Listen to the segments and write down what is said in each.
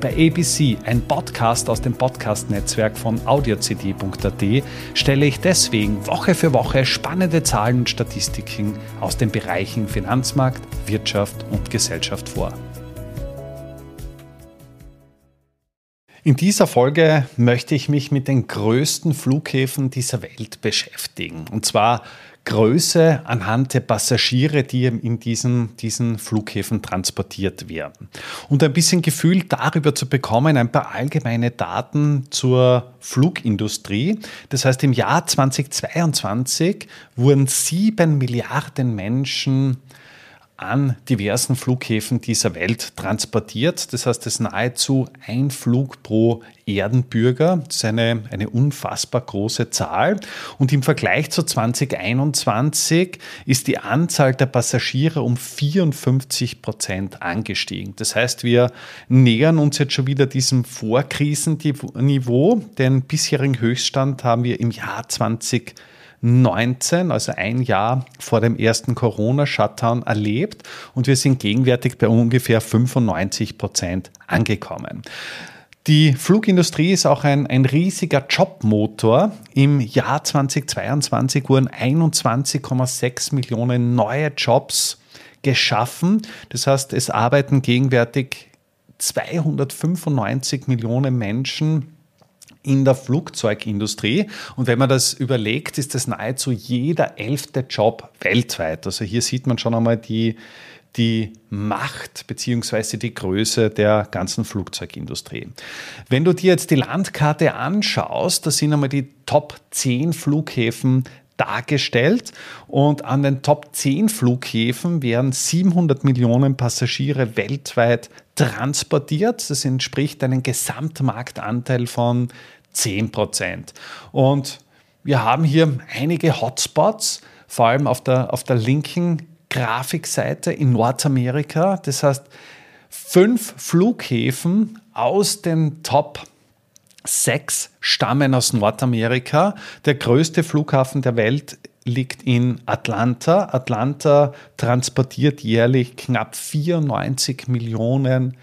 Bei ABC, ein Podcast aus dem Podcast-Netzwerk von audiocd.at, stelle ich deswegen Woche für Woche spannende Zahlen und Statistiken aus den Bereichen Finanzmarkt, Wirtschaft und Gesellschaft vor. In dieser Folge möchte ich mich mit den größten Flughäfen dieser Welt beschäftigen. Und zwar Größe anhand der Passagiere, die in diesen, diesen Flughäfen transportiert werden. Und ein bisschen Gefühl darüber zu bekommen, ein paar allgemeine Daten zur Flugindustrie. Das heißt, im Jahr 2022 wurden sieben Milliarden Menschen an diversen Flughäfen dieser Welt transportiert. Das heißt, es ist nahezu ein Flug pro Erdenbürger. Das ist eine, eine unfassbar große Zahl. Und im Vergleich zu 2021 ist die Anzahl der Passagiere um 54 Prozent angestiegen. Das heißt, wir nähern uns jetzt schon wieder diesem Vorkrisenniveau. Den bisherigen Höchststand haben wir im Jahr 2020 19, also ein Jahr vor dem ersten Corona-Shutdown, erlebt und wir sind gegenwärtig bei ungefähr 95 Prozent angekommen. Die Flugindustrie ist auch ein, ein riesiger Jobmotor. Im Jahr 2022 wurden 21,6 Millionen neue Jobs geschaffen. Das heißt, es arbeiten gegenwärtig 295 Millionen Menschen in der Flugzeugindustrie. Und wenn man das überlegt, ist das nahezu jeder elfte Job weltweit. Also hier sieht man schon einmal die, die Macht bzw. die Größe der ganzen Flugzeugindustrie. Wenn du dir jetzt die Landkarte anschaust, da sind einmal die Top 10 Flughäfen dargestellt und an den Top 10 Flughäfen werden 700 Millionen Passagiere weltweit transportiert. Das entspricht einem Gesamtmarktanteil von 10 Prozent. Und wir haben hier einige Hotspots, vor allem auf der, auf der linken Grafikseite in Nordamerika. Das heißt, fünf Flughäfen aus den Top 6 stammen aus Nordamerika. Der größte Flughafen der Welt liegt in Atlanta. Atlanta transportiert jährlich knapp 94 Millionen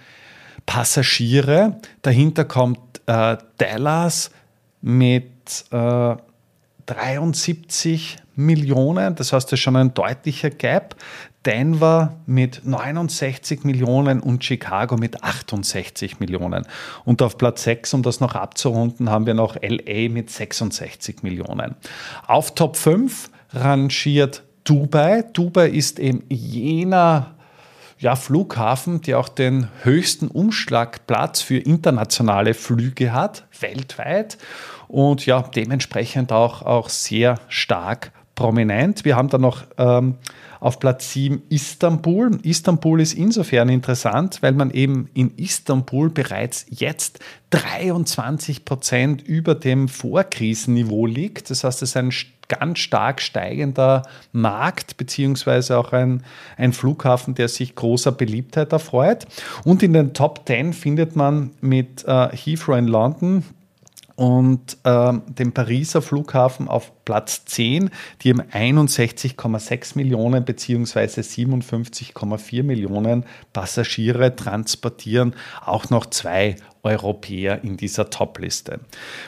Passagiere. Dahinter kommt äh, Dallas mit äh, 73 Millionen, das heißt, das ist schon ein deutlicher Gap. Denver mit 69 Millionen und Chicago mit 68 Millionen. Und auf Platz 6, um das noch abzurunden, haben wir noch LA mit 66 Millionen. Auf Top 5 rangiert Dubai. Dubai ist eben jener ja, Flughafen, der auch den höchsten Umschlagplatz für internationale Flüge hat, weltweit. Und ja, dementsprechend auch, auch sehr stark prominent. Wir haben da noch ähm, auf Platz 7 Istanbul. Istanbul ist insofern interessant, weil man eben in Istanbul bereits jetzt 23 Prozent über dem Vorkrisenniveau liegt. Das heißt, es ist ein ganz stark steigender Markt, beziehungsweise auch ein, ein Flughafen, der sich großer Beliebtheit erfreut. Und in den Top 10 findet man mit äh, Heathrow in London und äh, dem Pariser Flughafen auf Platz 10, die haben 61,6 Millionen bzw. 57,4 Millionen Passagiere transportieren, auch noch zwei Europäer in dieser Top-Liste.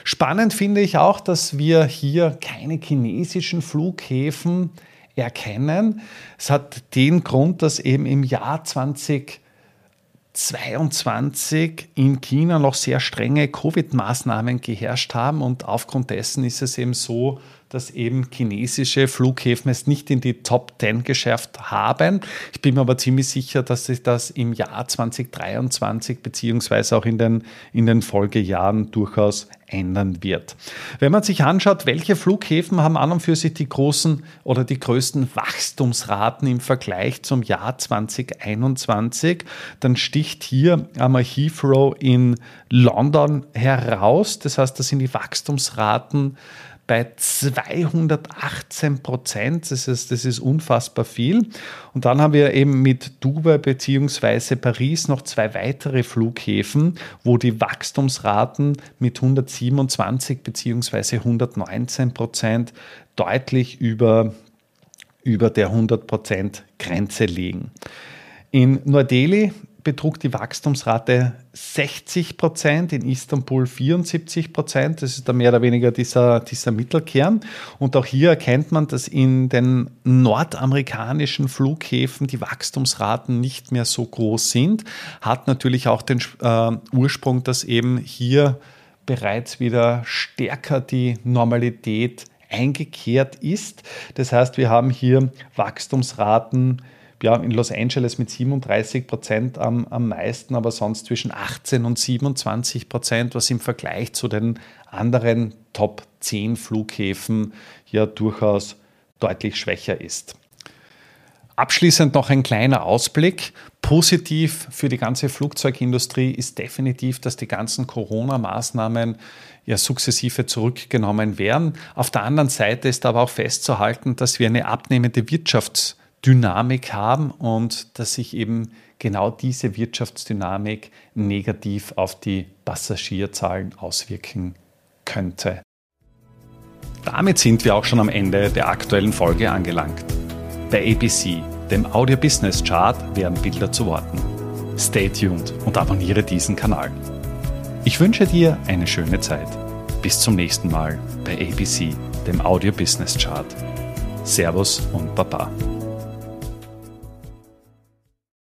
Spannend finde ich auch, dass wir hier keine chinesischen Flughäfen erkennen. Es hat den Grund, dass eben im Jahr 20 22 in China noch sehr strenge Covid-Maßnahmen geherrscht haben. Und aufgrund dessen ist es eben so, dass eben chinesische Flughäfen es nicht in die Top 10 geschafft haben. Ich bin mir aber ziemlich sicher, dass sich das im Jahr 2023 beziehungsweise auch in den, in den Folgejahren durchaus ändern wird. Wenn man sich anschaut, welche Flughäfen haben an und für sich die großen oder die größten Wachstumsraten im Vergleich zum Jahr 2021, dann sticht hier einmal Heathrow in London heraus. Das heißt, das sind die Wachstumsraten bei 218 Prozent. Das ist, das ist unfassbar viel. Und dann haben wir eben mit Dubai bzw. Paris noch zwei weitere Flughäfen, wo die Wachstumsraten mit 127 bzw. 119 Prozent deutlich über, über der 100 Prozent Grenze liegen. In Neu-Delhi betrug die Wachstumsrate 60 Prozent, in Istanbul 74 Prozent. Das ist da mehr oder weniger dieser, dieser Mittelkern. Und auch hier erkennt man, dass in den nordamerikanischen Flughäfen die Wachstumsraten nicht mehr so groß sind. Hat natürlich auch den äh, Ursprung, dass eben hier bereits wieder stärker die Normalität eingekehrt ist. Das heißt, wir haben hier Wachstumsraten, ja, in Los Angeles mit 37 Prozent am, am meisten, aber sonst zwischen 18 und 27 Prozent, was im Vergleich zu den anderen Top 10 Flughäfen ja durchaus deutlich schwächer ist. Abschließend noch ein kleiner Ausblick. Positiv für die ganze Flugzeugindustrie ist definitiv, dass die ganzen Corona-Maßnahmen ja sukzessive zurückgenommen werden. Auf der anderen Seite ist aber auch festzuhalten, dass wir eine abnehmende Wirtschafts- Dynamik haben und dass sich eben genau diese Wirtschaftsdynamik negativ auf die Passagierzahlen auswirken könnte. Damit sind wir auch schon am Ende der aktuellen Folge angelangt. Bei ABC, dem Audio Business Chart, werden Bilder zu Worten. Stay tuned und abonniere diesen Kanal. Ich wünsche dir eine schöne Zeit. Bis zum nächsten Mal bei ABC, dem Audio Business Chart. Servus und Baba.